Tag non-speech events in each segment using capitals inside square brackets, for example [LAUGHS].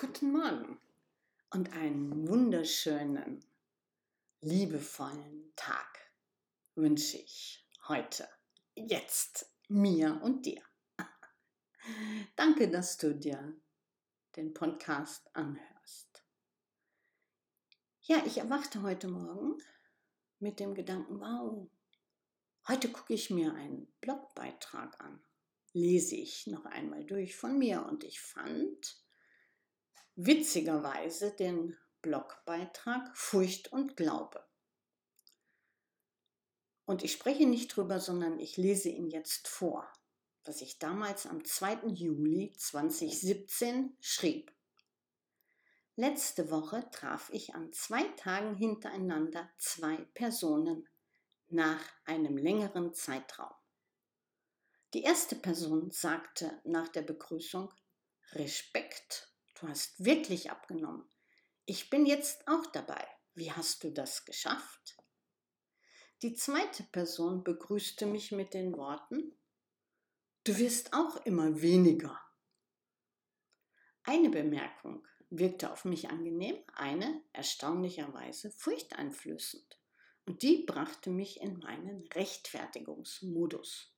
Guten Morgen und einen wunderschönen, liebevollen Tag wünsche ich heute, jetzt, mir und dir. [LAUGHS] Danke, dass du dir den Podcast anhörst. Ja, ich erwachte heute Morgen mit dem Gedanken, wow, heute gucke ich mir einen Blogbeitrag an, lese ich noch einmal durch von mir und ich fand, witzigerweise den Blogbeitrag Furcht und Glaube. Und ich spreche nicht drüber, sondern ich lese ihn jetzt vor, was ich damals am 2. Juli 2017 schrieb. Letzte Woche traf ich an zwei Tagen hintereinander zwei Personen nach einem längeren Zeitraum. Die erste Person sagte nach der Begrüßung Respekt Du hast wirklich abgenommen. Ich bin jetzt auch dabei. Wie hast du das geschafft? Die zweite Person begrüßte mich mit den Worten, Du wirst auch immer weniger. Eine Bemerkung wirkte auf mich angenehm, eine erstaunlicherweise furchteinflößend. Und die brachte mich in meinen Rechtfertigungsmodus.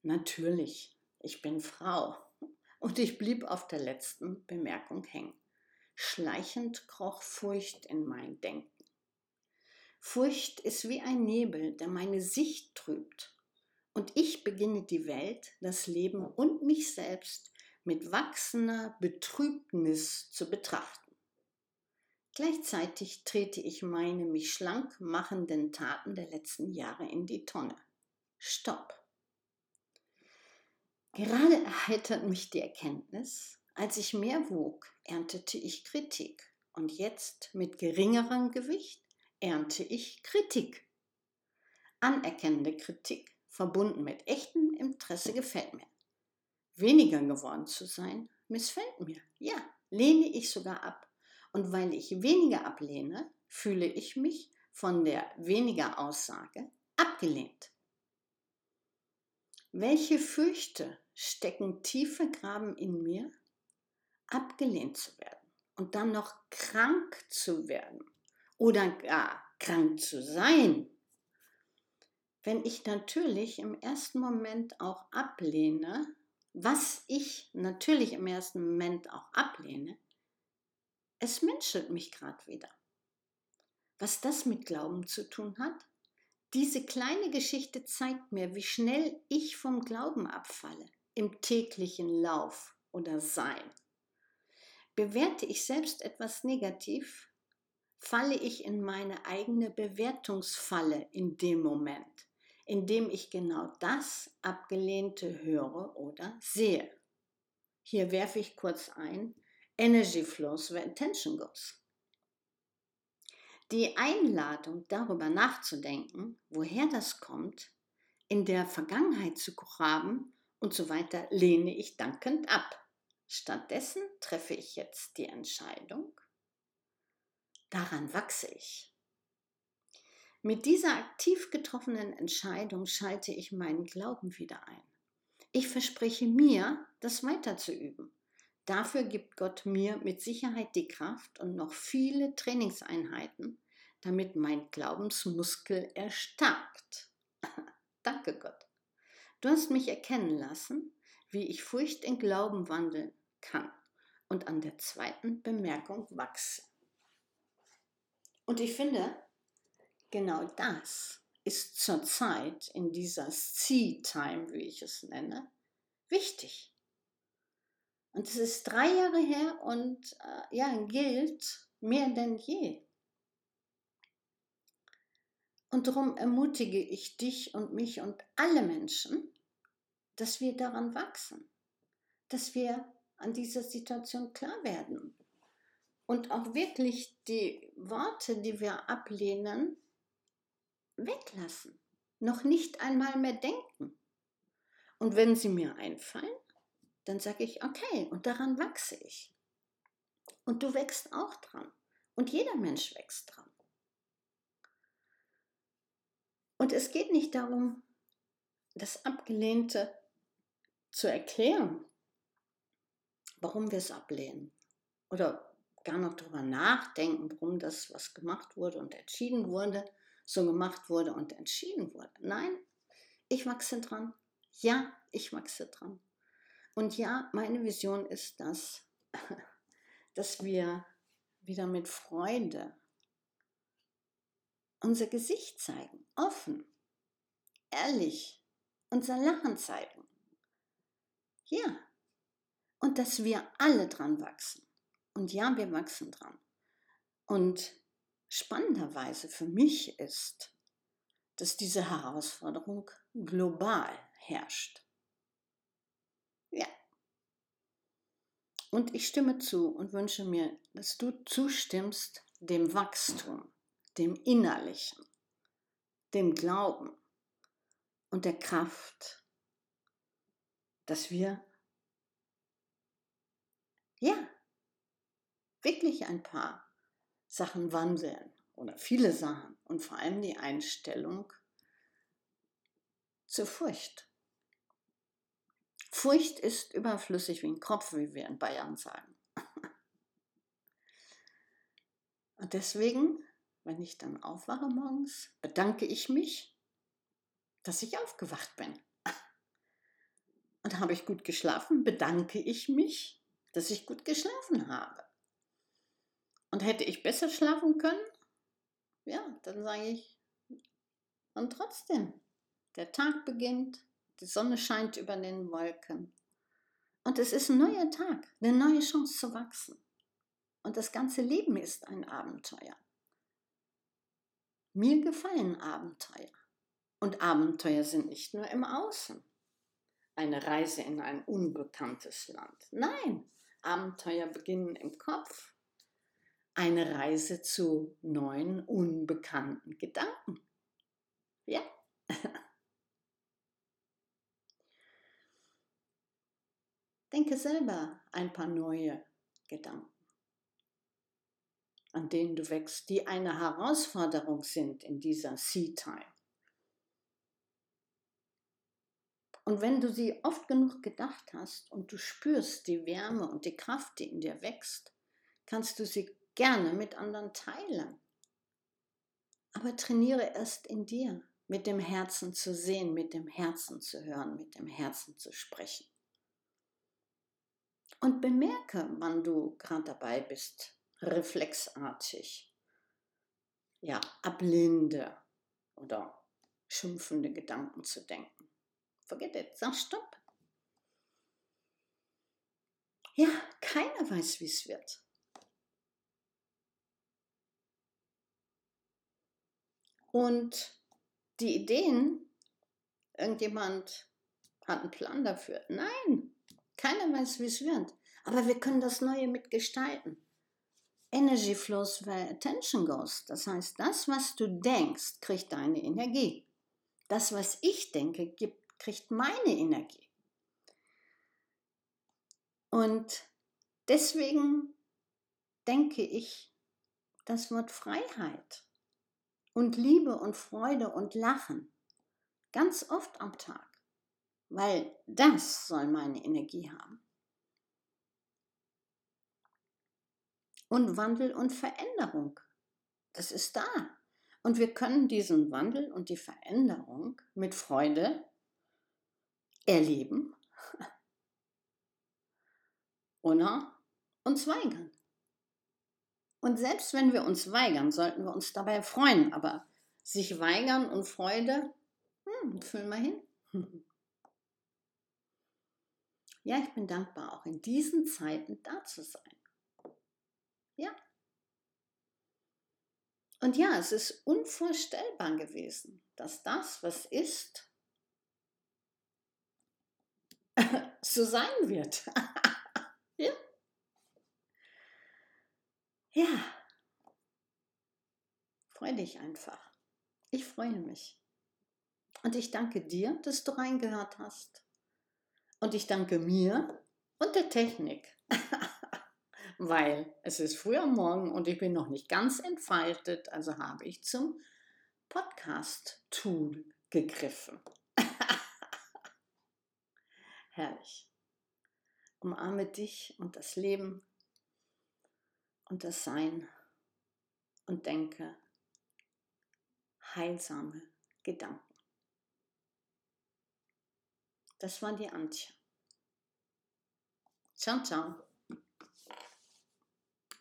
Natürlich, ich bin Frau und ich blieb auf der letzten Bemerkung hängen. Schleichend kroch Furcht in mein Denken. Furcht ist wie ein Nebel, der meine Sicht trübt. Und ich beginne die Welt, das Leben und mich selbst mit wachsender Betrübnis zu betrachten. Gleichzeitig trete ich meine mich schlank machenden Taten der letzten Jahre in die Tonne. Stopp. Gerade erheitert mich die Erkenntnis, als ich mehr wog, erntete ich Kritik und jetzt mit geringerem Gewicht ernte ich Kritik. Anerkennende Kritik, verbunden mit echtem Interesse, gefällt mir. Weniger geworden zu sein, missfällt mir. Ja, lehne ich sogar ab. Und weil ich weniger ablehne, fühle ich mich von der weniger Aussage abgelehnt. Welche Fürchte stecken tiefe Graben in mir, abgelehnt zu werden und dann noch krank zu werden oder gar krank zu sein. Wenn ich natürlich im ersten Moment auch ablehne, was ich natürlich im ersten Moment auch ablehne, es menschelt mich gerade wieder. Was das mit Glauben zu tun hat? Diese kleine Geschichte zeigt mir, wie schnell ich vom Glauben abfalle im täglichen Lauf oder Sein. Bewerte ich selbst etwas negativ, falle ich in meine eigene Bewertungsfalle in dem Moment, in dem ich genau das Abgelehnte höre oder sehe. Hier werfe ich kurz ein, Energy flows where attention goes. Die Einladung, darüber nachzudenken, woher das kommt, in der Vergangenheit zu graben und so weiter lehne ich dankend ab. Stattdessen treffe ich jetzt die Entscheidung, daran wachse ich. Mit dieser aktiv getroffenen Entscheidung schalte ich meinen Glauben wieder ein. Ich verspreche mir, das weiterzuüben. Dafür gibt Gott mir mit Sicherheit die Kraft und noch viele Trainingseinheiten, damit mein Glaubensmuskel erstarkt. [LAUGHS] Danke Gott. Du hast mich erkennen lassen, wie ich Furcht in Glauben wandeln kann und an der zweiten Bemerkung wachse. Und ich finde, genau das ist zurzeit in dieser See-Time, wie ich es nenne, wichtig. Und es ist drei Jahre her und äh, ja, gilt mehr denn je. Und darum ermutige ich dich und mich und alle Menschen, dass wir daran wachsen, dass wir an dieser Situation klar werden und auch wirklich die Worte, die wir ablehnen, weglassen, noch nicht einmal mehr denken. Und wenn sie mir einfallen, dann sage ich, okay, und daran wachse ich. Und du wächst auch dran. Und jeder Mensch wächst dran. Und es geht nicht darum, das Abgelehnte zu erklären, warum wir es ablehnen. oder gar noch darüber nachdenken, warum das, was gemacht wurde und entschieden wurde, so gemacht wurde und entschieden wurde. Nein, ich wachse dran. Ja, ich wachse dran. Und ja, meine Vision ist das, [LAUGHS] dass wir wieder mit Freude unser Gesicht zeigen, offen, ehrlich, unser Lachen zeigen. Ja, und dass wir alle dran wachsen. Und ja, wir wachsen dran. Und spannenderweise für mich ist, dass diese Herausforderung global herrscht. Ja. Und ich stimme zu und wünsche mir, dass du zustimmst dem Wachstum, dem Innerlichen, dem Glauben und der Kraft, dass wir, ja, wirklich ein paar Sachen wandeln oder viele Sachen und vor allem die Einstellung zur Furcht. Furcht ist überflüssig wie ein Kopf, wie wir in Bayern sagen. [LAUGHS] Und deswegen, wenn ich dann aufwache morgens, bedanke ich mich, dass ich aufgewacht bin. Habe ich gut geschlafen, bedanke ich mich, dass ich gut geschlafen habe. Und hätte ich besser schlafen können, ja, dann sage ich, und trotzdem, der Tag beginnt, die Sonne scheint über den Wolken. Und es ist ein neuer Tag, eine neue Chance zu wachsen. Und das ganze Leben ist ein Abenteuer. Mir gefallen Abenteuer. Und Abenteuer sind nicht nur im Außen. Eine Reise in ein unbekanntes Land. Nein, Abenteuer beginnen im Kopf. Eine Reise zu neuen, unbekannten Gedanken. Ja. [LAUGHS] Denke selber ein paar neue Gedanken, an denen du wächst, die eine Herausforderung sind in dieser Sea-Time. Und wenn du sie oft genug gedacht hast und du spürst die Wärme und die Kraft, die in dir wächst, kannst du sie gerne mit anderen teilen. Aber trainiere erst in dir, mit dem Herzen zu sehen, mit dem Herzen zu hören, mit dem Herzen zu sprechen. Und bemerke, wann du gerade dabei bist, reflexartig, ja, ablinde oder schimpfende Gedanken zu denken. Forget it, sag Stopp. Ja, keiner weiß, wie es wird. Und die Ideen, irgendjemand hat einen Plan dafür. Nein, keiner weiß, wie es wird. Aber wir können das Neue mitgestalten. Energy flows where attention goes. Das heißt, das, was du denkst, kriegt deine Energie. Das, was ich denke, gibt, kriegt meine Energie. Und deswegen denke ich das Wort Freiheit und Liebe und Freude und Lachen ganz oft am Tag weil das soll meine Energie haben. Und Wandel und Veränderung, das ist da. Und wir können diesen Wandel und die Veränderung mit Freude erleben [LAUGHS] oder uns weigern. Und selbst wenn wir uns weigern, sollten wir uns dabei freuen. Aber sich weigern und Freude, hm, füllen wir hin. [LAUGHS] Ja, ich bin dankbar, auch in diesen Zeiten da zu sein. Ja. Und ja, es ist unvorstellbar gewesen, dass das, was ist, [LAUGHS] so sein wird. [LAUGHS] ja. Ja. Freu dich einfach. Ich freue mich. Und ich danke dir, dass du reingehört hast. Und ich danke mir und der Technik, [LAUGHS] weil es ist früh am Morgen und ich bin noch nicht ganz entfaltet, also habe ich zum Podcast-Tool gegriffen. Herrlich. Umarme dich und das Leben und das Sein und denke heilsame Gedanken. Das war die Antje. Ciao, ciao.